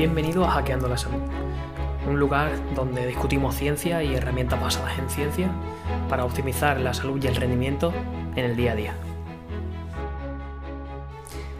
Bienvenido a Hackeando la Salud, un lugar donde discutimos ciencia y herramientas basadas en ciencia para optimizar la salud y el rendimiento en el día a día.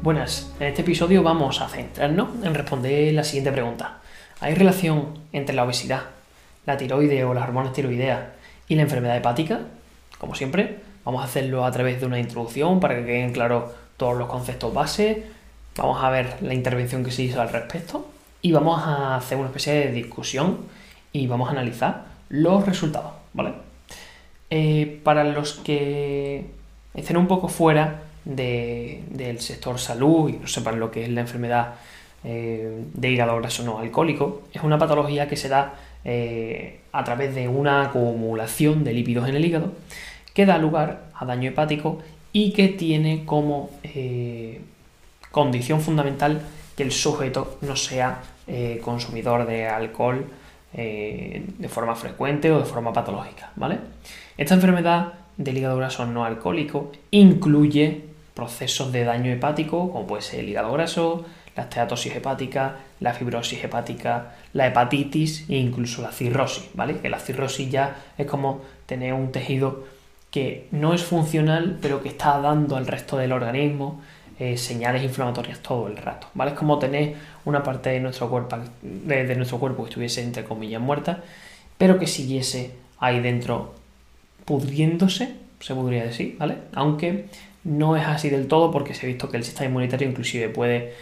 Buenas, en este episodio vamos a centrarnos en responder la siguiente pregunta. ¿Hay relación entre la obesidad, la tiroide o las hormonas tiroideas y la enfermedad hepática? Como siempre, vamos a hacerlo a través de una introducción para que queden claros todos los conceptos base. Vamos a ver la intervención que se hizo al respecto y vamos a hacer una especie de discusión y vamos a analizar los resultados, ¿vale? Eh, para los que estén un poco fuera del sector salud y no sepan lo que es la enfermedad eh, de hígado graso no alcohólico, es una patología que se da eh, a través de una acumulación de lípidos en el hígado que da lugar a daño hepático y que tiene como condición fundamental el sujeto no sea consumidor de alcohol de forma frecuente o de forma patológica. Esta enfermedad del hígado graso no alcohólico incluye procesos de daño hepático, como puede ser el hígado graso, la esteatosis hepática, la fibrosis hepática, la hepatitis e incluso la cirrosis. Que la cirrosis ya es como tener un tejido que no es funcional, pero que está dando al resto del organismo eh, señales inflamatorias todo el rato, ¿vale? Es como tener una parte de nuestro cuerpo, de nuestro cuerpo que estuviese entre comillas muerta, pero que siguiese ahí dentro pudriéndose, se podría decir, ¿vale? Aunque no es así del todo porque se ha visto que el sistema inmunitario inclusive puede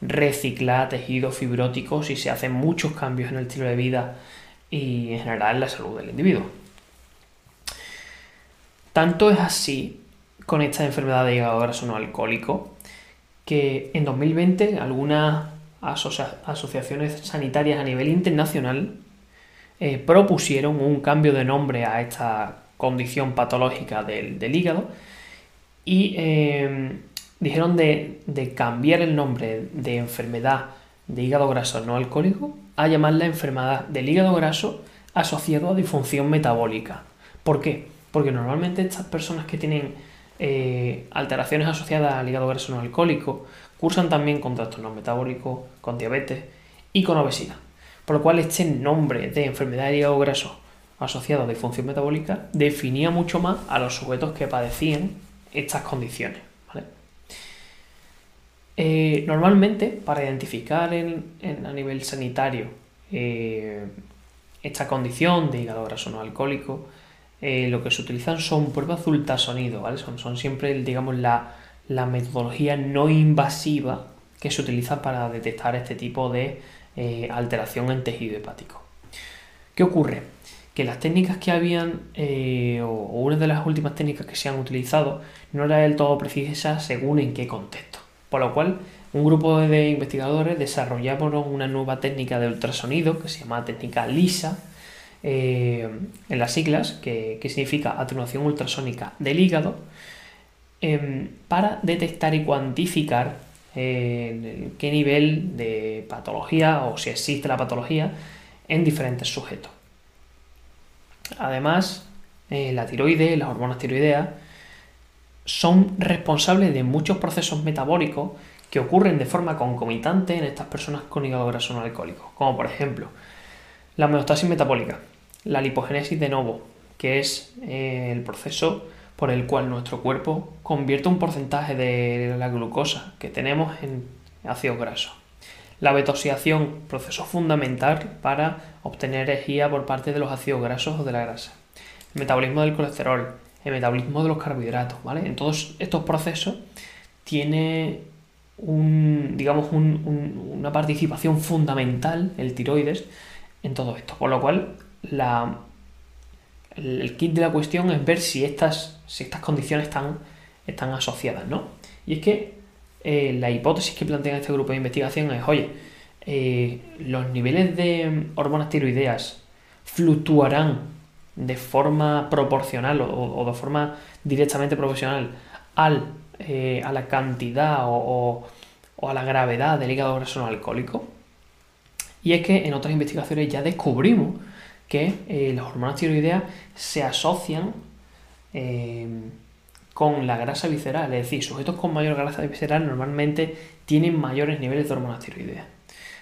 reciclar tejidos fibróticos y se hacen muchos cambios en el estilo de vida y en general en la salud del individuo. Tanto es así con esta enfermedad de hígado graso no alcohólico que en 2020 algunas asociaciones sanitarias a nivel internacional eh, propusieron un cambio de nombre a esta condición patológica del hígado y em, dijeron de, cambiar el nombre de enfermedad de hígado graso no alcohólico a llamarla enfermedad del hígado graso asociado a disfunción metabólica. ¿Por qué? Porque normalmente estas personas que tienen eh, alteraciones asociadas al hígado graso no alcohólico cursan también con trastornos metabólicos, con diabetes y con obesidad. Por lo cual este nombre de enfermedad de hígado graso asociado a disfunción metabólica definía mucho más a los sujetos que padecían estas condiciones. Eh, normalmente, para identificar a nivel sanitario eh, esta condición de hígado graso no alcohólico, eh, lo que se utilizan son pruebas de ultrasonido, ¿vale? Son, siempre, digamos, la, metodología no invasiva que se utiliza para detectar este tipo de alteración en tejido hepático. ¿Qué ocurre? que las técnicas que habían, eh, o una de las últimas técnicas que se han utilizado, no era del todo precisa según en qué contexto. Por lo cual, un grupo de investigadores desarrollaron una nueva técnica de ultrasonido que se llama técnica LISA, eh, en las siglas, que, significa atenuación ultrasónica del hígado, em, para detectar y cuantificar eh, qué nivel de patología o si existe la patología en diferentes sujetos. Además, eh, la tiroide, las hormonas tiroideas, son responsables de muchos procesos metabólicos que ocurren de forma concomitante en estas personas con hígado graso no alcohólico, como por ejemplo la homeostasis metabólica, la lipogénesis de novo, que es eh, el proceso por el cual nuestro cuerpo convierte un porcentaje de la glucosa que tenemos en ácidos grasos. La betoxiación, proceso fundamental para obtener energía por parte de los ácidos grasos o de la grasa. El metabolismo del colesterol, el metabolismo de los carbohidratos, ¿vale? En todos estos procesos tiene un, digamos, una participación fundamental el tiroides en todo esto. Por lo cual, el kit de la cuestión es ver si estas, si estas condiciones están, están asociadas, ¿no? Y es que eh, la hipótesis que plantea este grupo de investigación es, oye, eh, los niveles de hormonas tiroideas fluctuarán de forma proporcional o, de forma directamente proporcional al, eh, a la cantidad o, a la gravedad del hígado graso alcohólico. Y es que en otras investigaciones ya descubrimos que las hormonas tiroideas se asocian con la grasa visceral, es decir, sujetos con mayor grasa visceral normalmente tienen mayores niveles de hormonas tiroideas.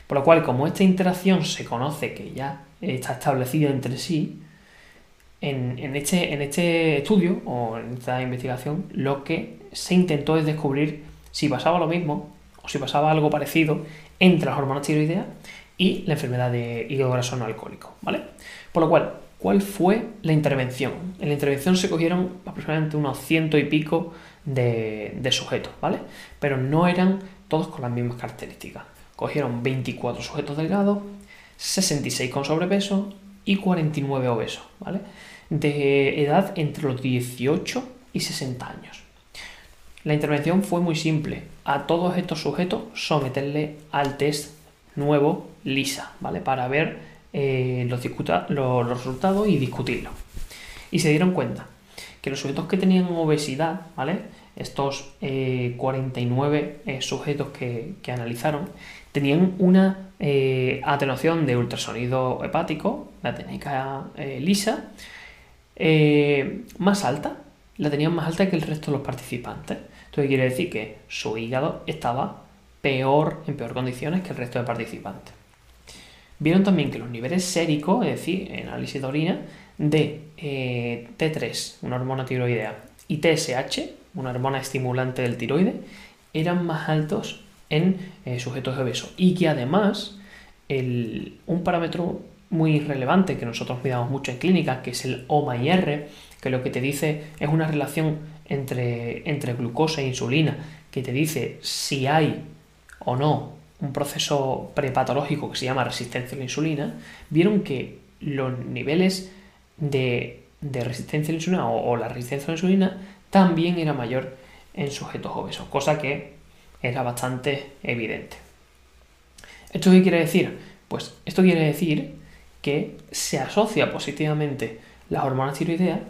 Por lo cual, como esta interacción se conoce que ya está establecida entre sí, en, este, en este estudio o en esta investigación lo que se intentó es descubrir si pasaba lo mismo o si pasaba algo parecido entre las hormonas tiroideas y la enfermedad de hígado graso no alcohólico, ¿vale? Por lo cual, ¿cuál fue la intervención? En la intervención se cogieron aproximadamente unos ciento y pico de, de sujetos, ¿vale? Pero no eran todos con las mismas características. Cogieron 24 sujetos delgados, 66 con sobrepeso y 49 obesos, ¿vale? De edad entre los 18 y 60 años. La intervención fue muy simple. A todos estos sujetos someterle al test nuevo LISA, ¿vale? Para ver eh, los, los, resultados y discutirlos. Y se dieron cuenta que los sujetos que tenían obesidad, ¿vale? Estos 49 eh, eh, sujetos que, que, analizaron tenían una atenuación de ultrasonido hepático, la técnica LISA, más alta, la tenían más alta que el resto de los participantes. Entonces quiere decir que su hígado estaba peor, en peor condiciones que el resto de participantes. Vieron también que los niveles séricos, es decir, en análisis de orina, de eh, T3, una hormona tiroidea, y TSH, una hormona estimulante del tiroide, eran más altos en eh, sujetos obesos. Y que además, un parámetro muy relevante que nosotros cuidamos mucho en clínica, que es el OMA-IR, que lo que te dice es una relación entre, entre glucosa e insulina, que te dice si hay o no un proceso prepatológico que se llama resistencia a la insulina, vieron que los niveles de, resistencia a la insulina o, la resistencia a la insulina también era mayor en sujetos obesos, cosa que era bastante evidente. ¿Esto qué quiere decir? Pues esto quiere decir que se asocia positivamente las hormonas tiroideas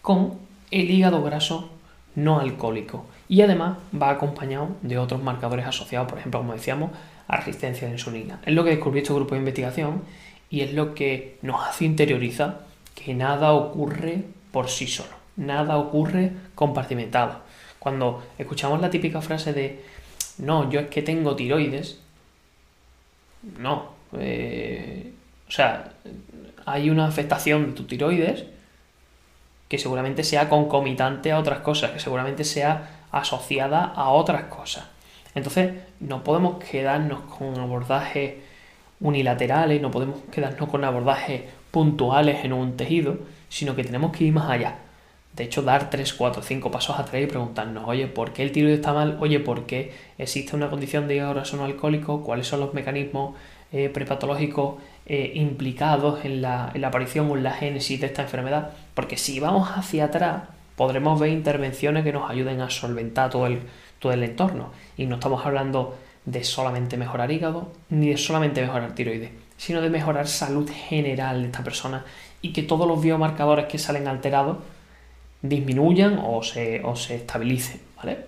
con el hígado graso no alcohólico y además va acompañado de otros marcadores asociados, por ejemplo, como decíamos, a resistencia de insulina. Es lo que descubrió este grupo de investigación y es lo que nos hace interiorizar que nada ocurre por sí solo, nada ocurre compartimentado. Cuando escuchamos la típica frase de no, yo es que tengo tiroides, no, eh, o sea, hay una afectación de tu tiroides que seguramente sea concomitante a otras cosas, que seguramente sea asociada a otras cosas. Entonces, no podemos quedarnos con abordajes unilaterales, no podemos quedarnos con abordajes puntuales en un tejido, sino que tenemos que ir más allá. De hecho, dar 3, 4, 5 pasos atrás y preguntarnos, oye, ¿por qué el tiroides está mal? Oye, ¿por qué existe una condición de hígado alcohólico? ¿Cuáles son los mecanismos eh, prepatológicos eh, implicados en la, aparición o en la génesis de esta enfermedad? Porque si vamos hacia atrás, podremos ver intervenciones que nos ayuden a solventar todo el, todo el entorno. Y no estamos hablando de solamente mejorar hígado, ni de solamente mejorar tiroides, sino de mejorar salud general de esta persona y que todos los biomarcadores que salen alterados disminuyan o se, o se estabilicen. ¿vale?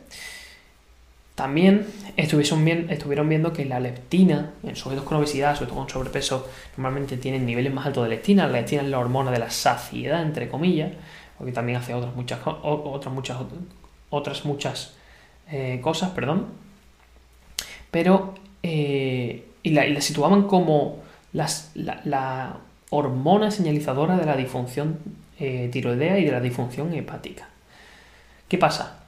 También estuvieron, estuvieron viendo que la leptina en sujetos con obesidad, sobre todo con sobrepeso, normalmente tienen niveles más altos de leptina. La leptina es la hormona de la saciedad, entre comillas, porque también hace otras muchas, otras muchas, otras muchas eh, cosas, perdón. Pero, eh, y, la, situaban como la, hormona señalizadora de la disfunción eh, tiroidea y de la disfunción hepática. ¿Qué pasa?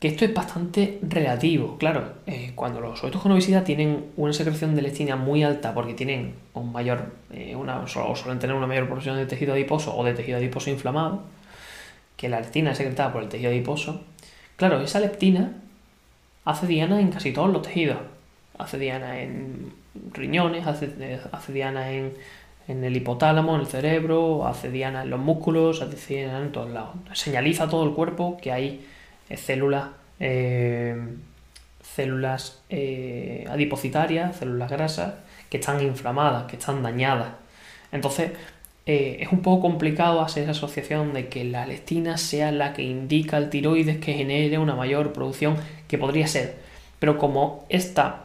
Que esto es bastante relativo. Claro, cuando los sujetos con obesidad tienen una secreción de leptina muy alta porque tienen un mayor, una, o suelen tener una mayor porción de tejido adiposo o de tejido adiposo inflamado, que la leptina es secretada por el tejido adiposo, Claro, esa leptina hace diana en casi todos los tejidos. Hace diana en riñones, hace, diana en, el hipotálamo, en el cerebro, hace diana en los músculos, hace diana en todos lados. Señaliza a todo el cuerpo que hay eh, células, eh, células eh, adipocitarias, células grasas, que están inflamadas, que están dañadas. Entonces, eh, es un poco complicado hacer esa asociación de que la leptina sea la que indica al tiroides que genere una mayor producción que podría ser. Pero como esta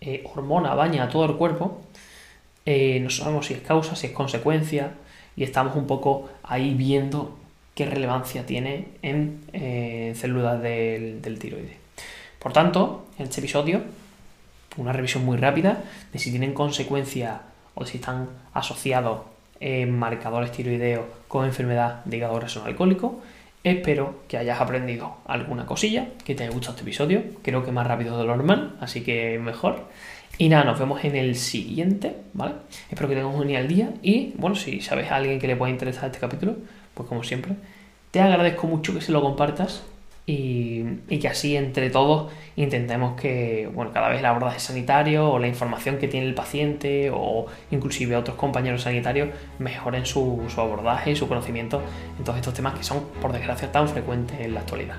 eh, hormona baña a todo el cuerpo, eh, no sabemos si es causa, si es consecuencia, y estamos un poco ahí viendo qué relevancia tiene en células del, del tiroides. Por tanto, en este episodio una revisión muy rápida de si tienen consecuencias o si están asociados en marcadores tiroideos con enfermedad de hígado graso alcohólico. Espero que hayas aprendido alguna cosilla, que te haya gustado este episodio. Creo que más rápido de lo normal, así que mejor. Y nada, nos vemos en el siguiente, ¿vale? Espero que tengas un genial día y, bueno, si sabes a alguien que le pueda interesar este capítulo, pues como siempre, te agradezco mucho que se lo compartas y, que así entre todos intentemos que, bueno, cada vez el abordaje sanitario o la información que tiene el paciente o inclusive otros compañeros sanitarios mejoren su, su abordaje y su conocimiento en todos estos temas que son, por desgracia, tan frecuentes en la actualidad.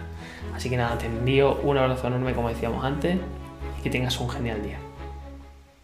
Así que nada, te envío un abrazo enorme como decíamos antes y que tengas un genial día.